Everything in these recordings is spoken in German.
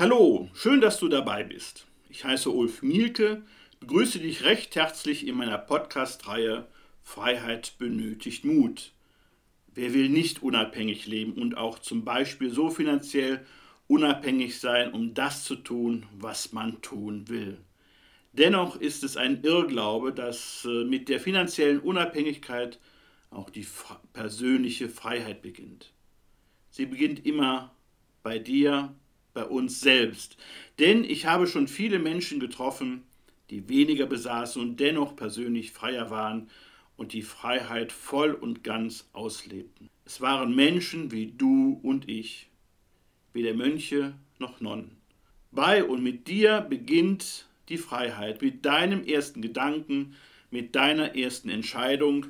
Hallo, schön, dass du dabei bist. Ich heiße Ulf Mielke, begrüße dich recht herzlich in meiner Podcast-Reihe Freiheit benötigt Mut. Wer will nicht unabhängig leben und auch zum Beispiel so finanziell unabhängig sein, um das zu tun, was man tun will? Dennoch ist es ein Irrglaube, dass äh, mit der finanziellen Unabhängigkeit auch die persönliche Freiheit beginnt. Sie beginnt immer bei dir, bei uns selbst. Denn ich habe schon viele Menschen getroffen, die weniger besaßen und dennoch persönlich freier waren und die Freiheit voll und ganz auslebten. Es waren Menschen wie du und ich, weder Mönche noch Nonnen. Bei und mit dir beginnt die Freiheit, mit deinem ersten Gedanken, mit deiner ersten Entscheidung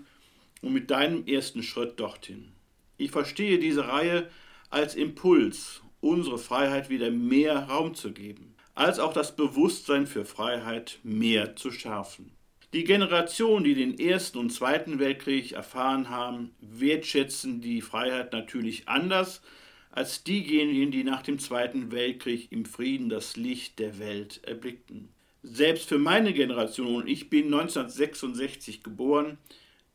und mit deinem ersten Schritt dorthin. Ich verstehe diese Reihe als Impuls, unsere Freiheit wieder mehr Raum zu geben, als auch das Bewusstsein für Freiheit mehr zu schärfen. Die Generationen, die den Ersten und Zweiten Weltkrieg erfahren haben, wertschätzen die Freiheit natürlich anders als diejenigen, die nach dem Zweiten Weltkrieg im Frieden das Licht der Welt erblickten. Selbst für meine Generation, und ich bin 1966 geboren,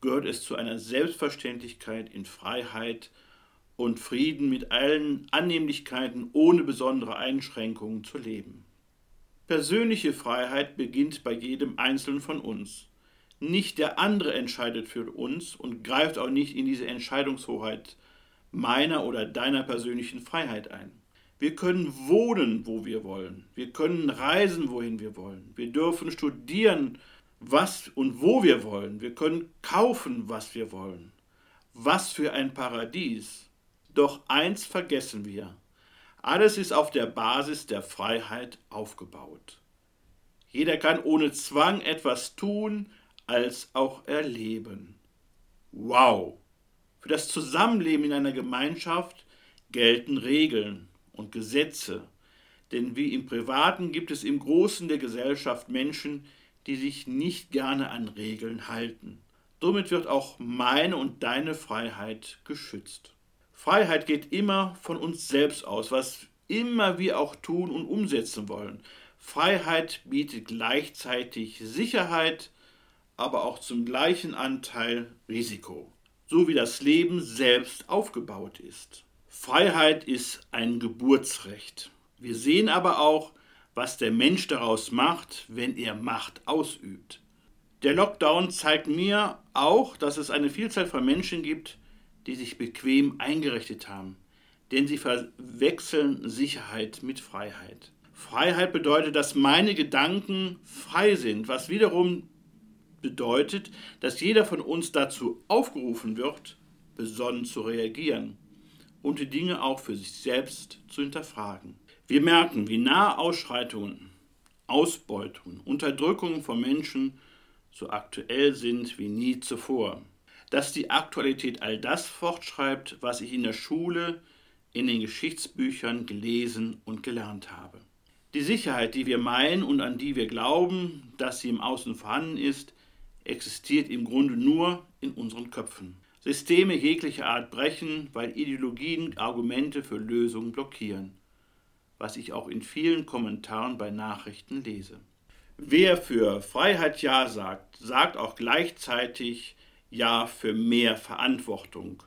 gehört es zu einer Selbstverständlichkeit in Freiheit und Frieden mit allen Annehmlichkeiten ohne besondere Einschränkungen zu leben. Persönliche Freiheit beginnt bei jedem Einzelnen von uns. Nicht der andere entscheidet für uns und greift auch nicht in diese Entscheidungshoheit meiner oder deiner persönlichen Freiheit ein. Wir können wohnen, wo wir wollen. Wir können reisen, wohin wir wollen. Wir dürfen studieren, was und wo wir wollen. Wir können kaufen, was wir wollen. Was für ein Paradies. Doch eins vergessen wir. Alles ist auf der Basis der Freiheit aufgebaut. Jeder kann ohne Zwang etwas tun, als auch erleben. Wow! Für das Zusammenleben in einer Gemeinschaft gelten Regeln und Gesetze, denn wie im Privaten gibt es im Großen der Gesellschaft Menschen, die sich nicht gerne an Regeln halten. Somit wird auch meine und deine Freiheit geschützt. Freiheit geht immer von uns selbst aus, was immer wir auch tun und umsetzen wollen. Freiheit bietet gleichzeitig Sicherheit, aber auch zum gleichen Anteil Risiko, so wie das Leben selbst aufgebaut ist. Freiheit ist ein Geburtsrecht. Wir sehen aber auch, was der Mensch daraus macht, wenn er Macht ausübt. Der Lockdown zeigt mir auch, dass es eine Vielzahl von Menschen gibt, die sich bequem eingerichtet haben, denn sie verwechseln Sicherheit mit Freiheit. Freiheit bedeutet, dass meine Gedanken frei sind, was wiederum bedeutet, dass jeder von uns dazu aufgerufen wird, besonnen zu reagieren und die Dinge auch für sich selbst zu hinterfragen. Wir merken, wie nahe Ausschreitungen, Ausbeutungen, Unterdrückungen von Menschen so aktuell sind wie nie zuvor. Dass die Aktualität all das fortschreibt, was ich in der Schule, in den Geschichtsbüchern gelesen und gelernt habe. Die Sicherheit, die wir meinen und an die wir glauben, dass sie im Außen vorhanden ist, existiert im Grunde nur in unseren Köpfen. Systeme jeglicher Art brechen, weil Ideologien Argumente für Lösungen blockieren, was ich auch in vielen Kommentaren bei Nachrichten lese. Wer für Freiheit Ja sagt, sagt auch gleichzeitig Ja für mehr Verantwortung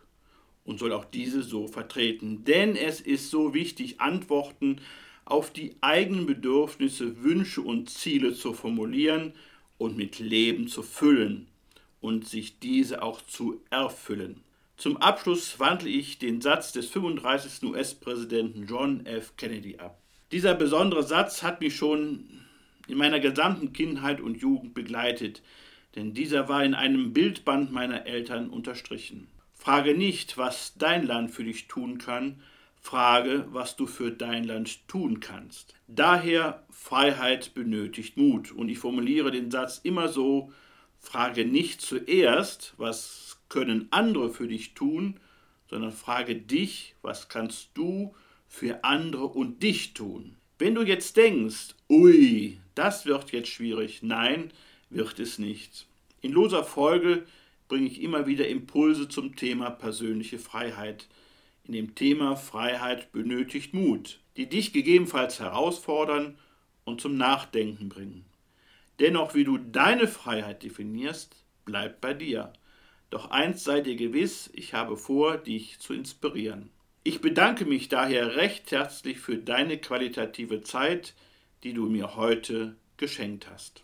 und soll auch diese so vertreten. Denn es ist so wichtig, Antworten auf die eigenen Bedürfnisse, Wünsche und Ziele zu formulieren und mit Leben zu füllen und sich diese auch zu erfüllen. Zum Abschluss wandle ich den Satz des 35. US-Präsidenten John F. Kennedy ab. Dieser besondere Satz hat mich schon in meiner gesamten Kindheit und Jugend begleitet, denn dieser war in einem Bildband meiner Eltern unterstrichen. Frage nicht, was dein Land für dich tun kann, frage, was du für dein Land tun kannst. Daher Freiheit benötigt Mut. Und ich formuliere den Satz immer so, Frage nicht zuerst, was können andere für dich tun, sondern frage dich, was kannst du für andere und dich tun. Wenn du jetzt denkst, ui, das wird jetzt schwierig, nein, wird es nicht. In loser Folge bringe ich immer wieder Impulse zum Thema persönliche Freiheit in dem Thema Freiheit benötigt Mut, die dich gegebenenfalls herausfordern und zum Nachdenken bringen. Dennoch, wie du deine Freiheit definierst, bleibt bei dir. Doch eins sei dir gewiss, ich habe vor, dich zu inspirieren. Ich bedanke mich daher recht herzlich für deine qualitative Zeit, die du mir heute geschenkt hast.